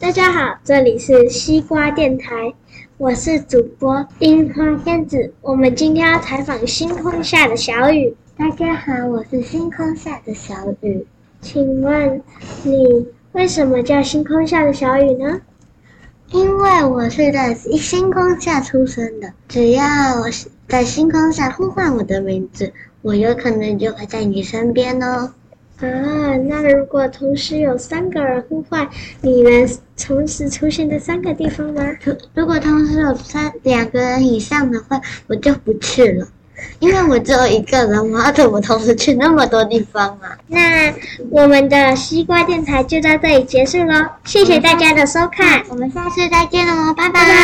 大家好，这里是西瓜电台，我是主播樱花仙子。我们今天要采访星空下的小雨。大家好，我是星空下的小雨。请问你为什么叫星空下的小雨呢？因为我是在星空下出生的，只要我在星空下呼唤我的名字，我有可能就会在你身边哦。啊，那如果同时有三个人呼唤，你能同时出现在三个地方吗？如果同时有三两个人以上的话，我就不去了，因为我只有一个人，我要怎么同时去那么多地方啊？那我们的西瓜电台就到这里结束喽，谢谢大家的收看，我们下次再见喽，拜拜。拜拜。